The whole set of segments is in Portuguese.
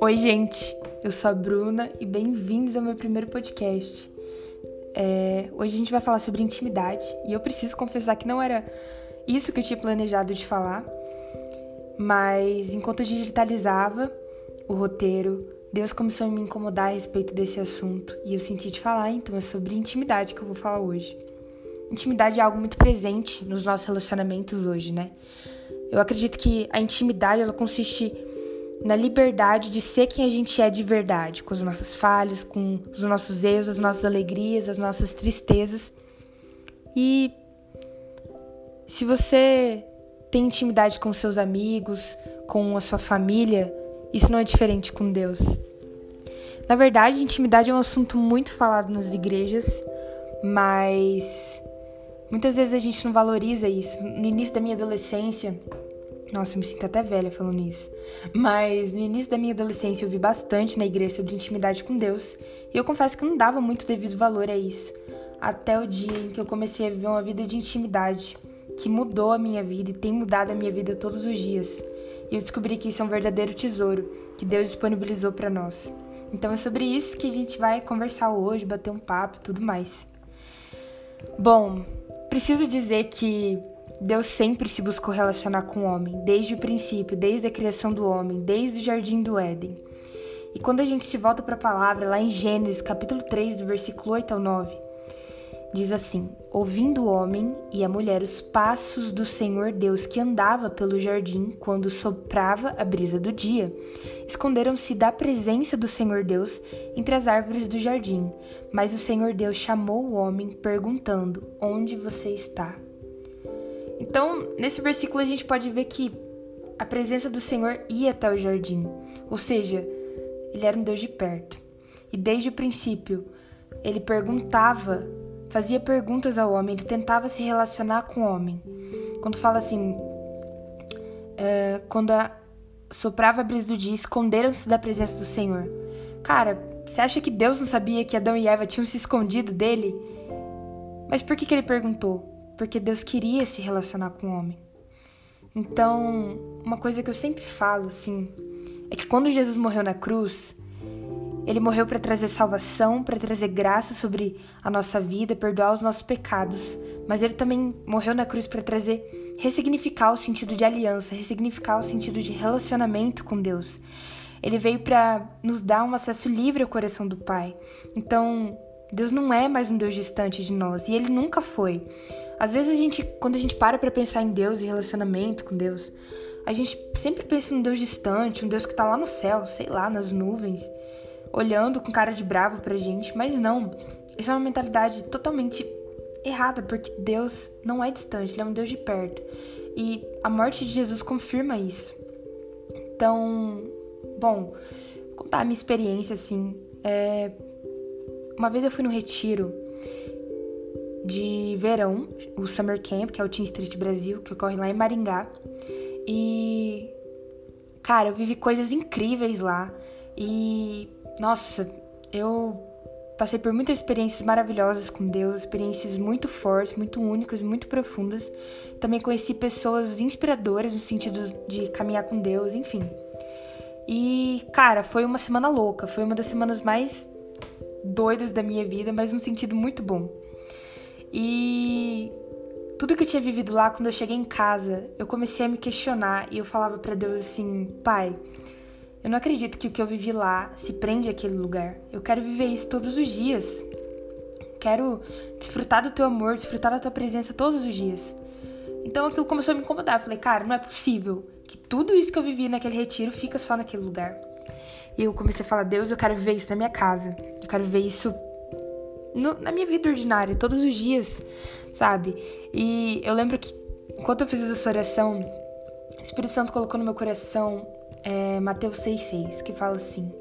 Oi, gente, eu sou a Bruna e bem-vindos ao meu primeiro podcast. É, hoje a gente vai falar sobre intimidade e eu preciso confessar que não era isso que eu tinha planejado de falar, mas enquanto eu digitalizava o roteiro, Deus começou a me incomodar a respeito desse assunto e eu senti de falar, então é sobre intimidade que eu vou falar hoje. Intimidade é algo muito presente nos nossos relacionamentos hoje, né? Eu acredito que a intimidade ela consiste na liberdade de ser quem a gente é de verdade, com as nossas falhas, com os nossos erros, as nossas alegrias, as nossas tristezas. E se você tem intimidade com seus amigos, com a sua família, isso não é diferente com Deus. Na verdade, intimidade é um assunto muito falado nas igrejas, mas muitas vezes a gente não valoriza isso. No início da minha adolescência, nossa, eu me sinto até velha falando isso. Mas no início da minha adolescência eu vi bastante na igreja sobre intimidade com Deus. E eu confesso que não dava muito devido valor a isso. Até o dia em que eu comecei a viver uma vida de intimidade, que mudou a minha vida e tem mudado a minha vida todos os dias. E eu descobri que isso é um verdadeiro tesouro que Deus disponibilizou para nós. Então é sobre isso que a gente vai conversar hoje, bater um papo e tudo mais. Bom, preciso dizer que Deus sempre se buscou relacionar com o homem, desde o princípio, desde a criação do homem, desde o jardim do Éden. E quando a gente se volta para a palavra, lá em Gênesis, capítulo 3, do versículo 8 ao 9, diz assim: Ouvindo o homem e a mulher os passos do Senhor Deus que andava pelo jardim quando soprava a brisa do dia, esconderam-se da presença do Senhor Deus entre as árvores do jardim. Mas o Senhor Deus chamou o homem, perguntando: Onde você está? Então, nesse versículo a gente pode ver que a presença do Senhor ia até o jardim, ou seja, ele era um Deus de perto. E desde o princípio, ele perguntava, fazia perguntas ao homem, ele tentava se relacionar com o homem. Quando fala assim, é, quando a, soprava a brisa do dia, esconderam-se da presença do Senhor. Cara, você acha que Deus não sabia que Adão e Eva tinham se escondido dele? Mas por que, que ele perguntou? porque Deus queria se relacionar com o homem. Então, uma coisa que eu sempre falo, assim, é que quando Jesus morreu na cruz, ele morreu para trazer salvação, para trazer graça sobre a nossa vida, perdoar os nossos pecados. Mas ele também morreu na cruz para trazer, ressignificar o sentido de aliança, ressignificar o sentido de relacionamento com Deus. Ele veio para nos dar um acesso livre ao coração do Pai. Então, Deus não é mais um Deus distante de nós e ele nunca foi. Às vezes a gente, quando a gente para para pensar em Deus e relacionamento com Deus, a gente sempre pensa em um Deus distante, um Deus que tá lá no céu, sei lá, nas nuvens, olhando com cara de bravo pra gente, mas não. Isso é uma mentalidade totalmente errada, porque Deus não é distante, ele é um Deus de perto. E a morte de Jesus confirma isso. Então, bom, contar a minha experiência assim. É... Uma vez eu fui no retiro de verão, o Summer Camp, que é o Teen Street Brasil, que ocorre lá em Maringá. E cara, eu vivi coisas incríveis lá. E nossa, eu passei por muitas experiências maravilhosas com Deus, experiências muito fortes, muito únicas, muito profundas. Também conheci pessoas inspiradoras no sentido de caminhar com Deus, enfim. E, cara, foi uma semana louca, foi uma das semanas mais doidas da minha vida, mas num sentido muito bom. E tudo que eu tinha vivido lá, quando eu cheguei em casa, eu comecei a me questionar e eu falava para Deus assim: Pai, eu não acredito que o que eu vivi lá se prende àquele lugar. Eu quero viver isso todos os dias. Quero desfrutar do teu amor, desfrutar da tua presença todos os dias. Então aquilo começou a me incomodar. Eu falei, cara, não é possível que tudo isso que eu vivi naquele retiro fica só naquele lugar. E eu comecei a falar, Deus, eu quero viver isso na minha casa. Eu quero viver isso no, na minha vida ordinária, todos os dias, sabe? E eu lembro que enquanto eu fiz essa oração, o Espírito Santo colocou no meu coração é, Mateus 6,6, que fala assim: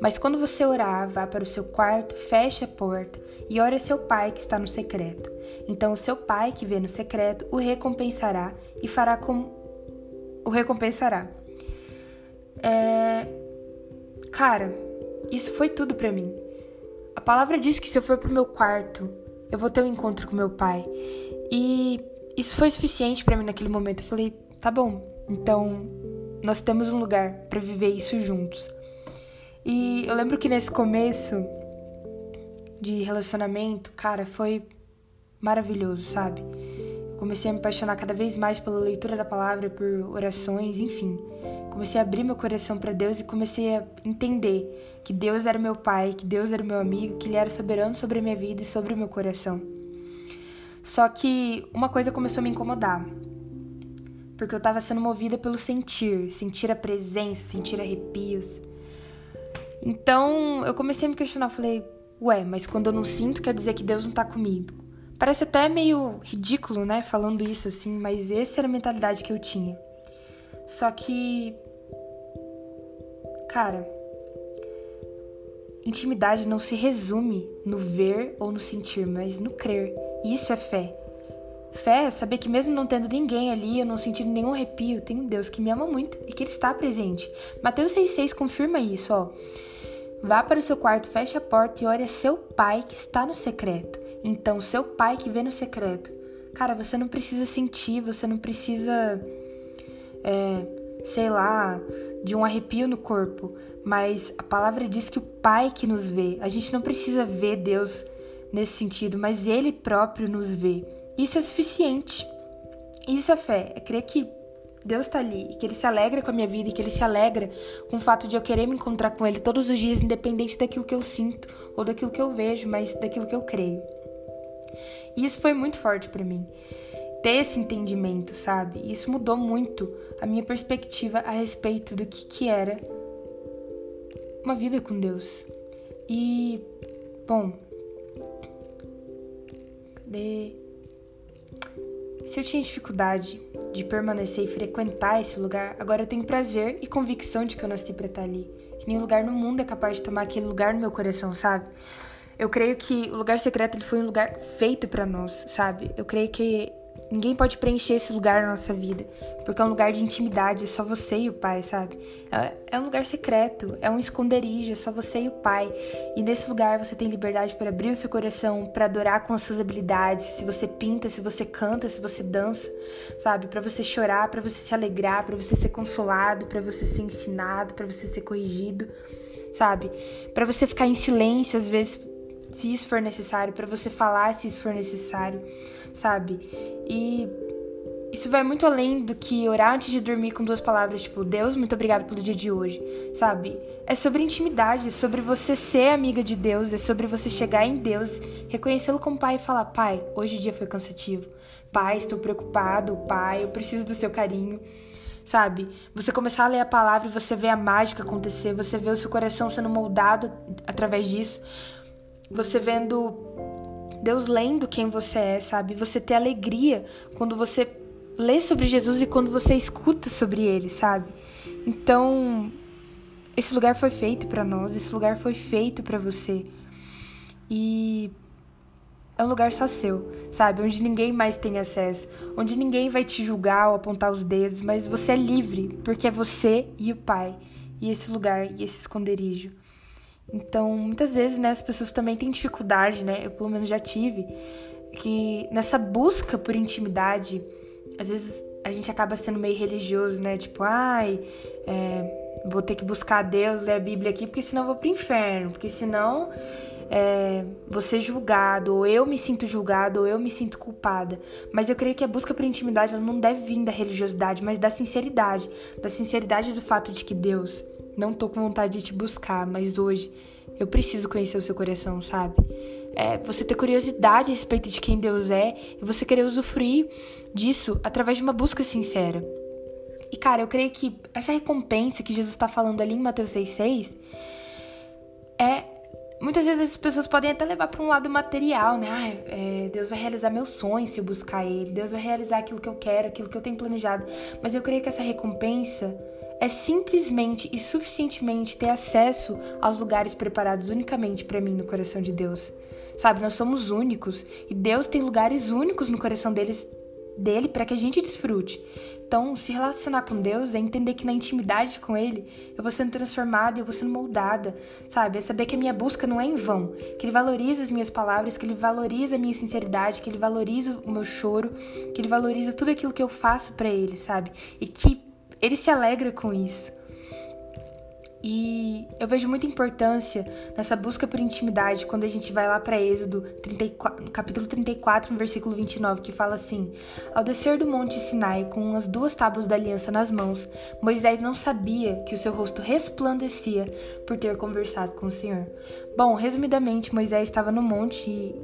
Mas quando você orar, vá para o seu quarto, feche a porta e ore seu pai que está no secreto. Então o seu pai que vê no secreto o recompensará e fará como o recompensará. É... Cara, isso foi tudo para mim. A palavra diz que se eu for pro meu quarto, eu vou ter um encontro com meu pai. E isso foi suficiente para mim naquele momento. Eu falei, tá bom, então nós temos um lugar para viver isso juntos. E eu lembro que nesse começo de relacionamento, cara, foi maravilhoso, sabe? Eu comecei a me apaixonar cada vez mais pela leitura da palavra, por orações, enfim. Comecei a abrir meu coração para Deus e comecei a entender que Deus era meu pai, que Deus era meu amigo, que Ele era soberano sobre a minha vida e sobre o meu coração. Só que uma coisa começou a me incomodar. Porque eu estava sendo movida pelo sentir, sentir a presença, sentir arrepios. Então eu comecei a me questionar, falei, ué, mas quando eu não sinto quer dizer que Deus não tá comigo. Parece até meio ridículo, né, falando isso assim, mas essa era a mentalidade que eu tinha. Só que cara, intimidade não se resume no ver ou no sentir, mas no crer. Isso é fé. Fé é saber que mesmo não tendo ninguém ali, eu não sentindo nenhum arrepio, tem um Deus que me ama muito e que ele está presente. Mateus 6,6 confirma isso, ó. Vá para o seu quarto, feche a porta e ore a seu pai que está no secreto. Então, seu pai que vê no secreto. Cara, você não precisa sentir, você não precisa, é, sei lá, de um arrepio no corpo. Mas a palavra diz que o pai que nos vê. A gente não precisa ver Deus nesse sentido, mas ele próprio nos vê. Isso é suficiente. Isso é fé. É crer que Deus tá ali, e que Ele se alegra com a minha vida, e que Ele se alegra com o fato de eu querer me encontrar com Ele todos os dias, independente daquilo que eu sinto ou daquilo que eu vejo, mas daquilo que eu creio. E isso foi muito forte para mim. Ter esse entendimento, sabe? Isso mudou muito a minha perspectiva a respeito do que, que era uma vida com Deus. E, bom. Cadê? Se eu tinha dificuldade de permanecer e frequentar esse lugar, agora eu tenho prazer e convicção de que eu nasci para estar ali. Que nenhum lugar no mundo é capaz de tomar aquele lugar no meu coração, sabe? Eu creio que o lugar secreto ele foi um lugar feito para nós, sabe? Eu creio que Ninguém pode preencher esse lugar na nossa vida, porque é um lugar de intimidade, é só você e o Pai, sabe? É, é, um lugar secreto, é um esconderijo, é só você e o Pai. E nesse lugar você tem liberdade para abrir o seu coração, para adorar com as suas habilidades, se você pinta, se você canta, se você dança, sabe? Para você chorar, para você se alegrar, para você ser consolado, para você ser ensinado, para você ser corrigido, sabe? Para você ficar em silêncio às vezes, se isso for necessário, para você falar se isso for necessário sabe? E isso vai muito além do que orar antes de dormir com duas palavras, tipo, Deus, muito obrigado pelo dia de hoje, sabe? É sobre intimidade, é sobre você ser amiga de Deus, é sobre você chegar em Deus, reconhecê-lo como pai e falar: Pai, hoje o dia foi cansativo. Pai, estou preocupado. Pai, eu preciso do seu carinho. Sabe? Você começar a ler a palavra e você vê a mágica acontecer, você vê o seu coração sendo moldado através disso. Você vendo Deus lendo quem você é, sabe? Você ter alegria quando você lê sobre Jesus e quando você escuta sobre ele, sabe? Então, esse lugar foi feito para nós, esse lugar foi feito para você. E é um lugar só seu, sabe? Onde ninguém mais tem acesso, onde ninguém vai te julgar ou apontar os dedos, mas você é livre, porque é você e o Pai, e esse lugar e esse esconderijo. Então, muitas vezes, né, as pessoas também têm dificuldade, né? Eu pelo menos já tive, que nessa busca por intimidade, às vezes a gente acaba sendo meio religioso, né? Tipo, ai, é, vou ter que buscar Deus, ler a Bíblia aqui, porque senão eu vou pro inferno, porque senão é, ser julgado, ou eu me sinto julgado, ou eu me sinto culpada. Mas eu creio que a busca por intimidade não deve vir da religiosidade, mas da sinceridade, da sinceridade do fato de que Deus não tô com vontade de te buscar, mas hoje eu preciso conhecer o seu coração, sabe? É você ter curiosidade a respeito de quem Deus é e você querer usufruir disso através de uma busca sincera. E cara, eu creio que essa recompensa que Jesus está falando ali em Mateus 6,6 é. Muitas vezes as pessoas podem até levar para um lado material, né? Ah, é, Deus vai realizar meus sonhos se eu buscar Ele. Deus vai realizar aquilo que eu quero, aquilo que eu tenho planejado. Mas eu creio que essa recompensa é simplesmente e suficientemente ter acesso aos lugares preparados unicamente para mim no coração de Deus. Sabe, nós somos únicos e Deus tem lugares únicos no coração deles dele para que a gente desfrute. Então, se relacionar com Deus é entender que na intimidade com Ele eu vou sendo transformada, eu vou sendo moldada, sabe? É saber que a minha busca não é em vão, que Ele valoriza as minhas palavras, que Ele valoriza a minha sinceridade, que Ele valoriza o meu choro, que Ele valoriza tudo aquilo que eu faço para Ele, sabe? E que Ele se alegra com isso. E eu vejo muita importância nessa busca por intimidade quando a gente vai lá para Êxodo 34, capítulo 34, no versículo 29, que fala assim: Ao descer do monte Sinai com as duas tábuas da aliança nas mãos, Moisés não sabia que o seu rosto resplandecia por ter conversado com o Senhor. Bom, resumidamente, Moisés estava no monte e,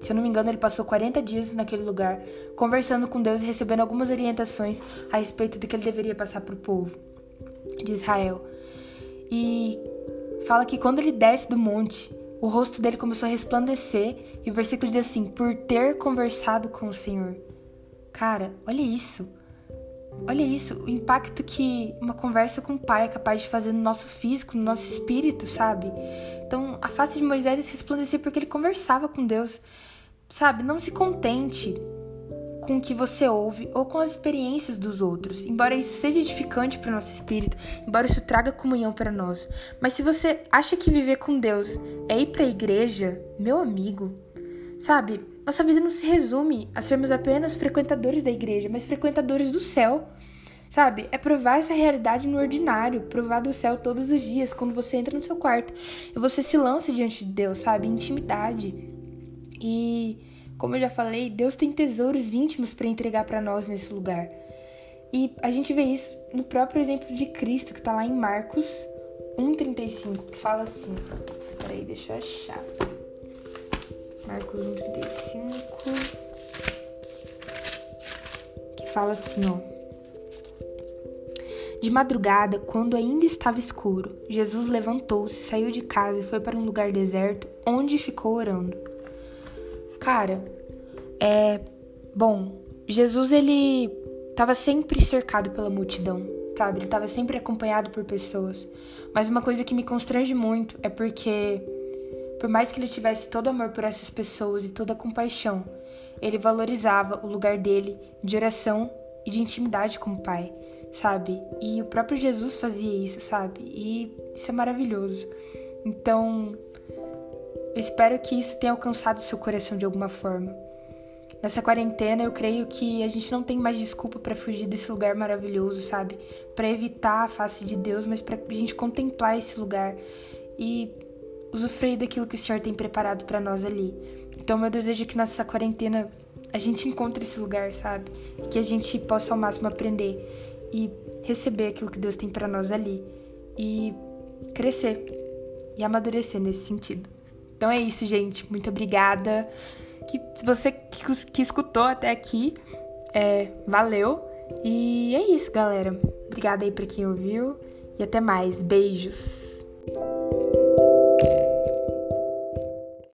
se eu não me engano, ele passou 40 dias naquele lugar, conversando com Deus e recebendo algumas orientações a respeito do que ele deveria passar para o povo de Israel. E fala que quando ele desce do monte, o rosto dele começou a resplandecer, e o versículo diz assim: por ter conversado com o Senhor. Cara, olha isso. Olha isso, o impacto que uma conversa com o pai é capaz de fazer no nosso físico, no nosso espírito, sabe? Então, a face de Moisés resplandecia porque ele conversava com Deus. Sabe? Não se contente com o que você ouve ou com as experiências dos outros, embora isso seja edificante para o nosso espírito, embora isso traga comunhão para nós. Mas se você acha que viver com Deus é ir para a igreja, meu amigo, sabe? Nossa vida não se resume a sermos apenas frequentadores da igreja, mas frequentadores do céu. Sabe? É provar essa realidade no ordinário, provar do céu todos os dias, quando você entra no seu quarto e você se lança diante de Deus, sabe? Intimidade. E como eu já falei, Deus tem tesouros íntimos para entregar para nós nesse lugar. E a gente vê isso no próprio exemplo de Cristo, que está lá em Marcos 1,35, que fala assim. Peraí, deixa eu achar. Marcos 1,35. Que fala assim, ó. De madrugada, quando ainda estava escuro, Jesus levantou-se, saiu de casa e foi para um lugar deserto, onde ficou orando. Cara, é. Bom, Jesus ele estava sempre cercado pela multidão, sabe? Ele estava sempre acompanhado por pessoas. Mas uma coisa que me constrange muito é porque, por mais que ele tivesse todo amor por essas pessoas e toda compaixão, ele valorizava o lugar dele de oração e de intimidade com o Pai, sabe? E o próprio Jesus fazia isso, sabe? E isso é maravilhoso. Então, eu espero que isso tenha alcançado seu coração de alguma forma. Nessa quarentena, eu creio que a gente não tem mais desculpa para fugir desse lugar maravilhoso, sabe? Para evitar a face de Deus, mas para a gente contemplar esse lugar e usufruir daquilo que o Senhor tem preparado para nós ali. Então, meu desejo é que nessa quarentena a gente encontre esse lugar, sabe? Que a gente possa ao máximo aprender e receber aquilo que Deus tem para nós ali e crescer e amadurecer nesse sentido. Então é isso, gente. Muito obrigada. Que, se você que, que escutou até aqui, é, valeu. E é isso, galera. Obrigada aí pra quem ouviu. E até mais. Beijos.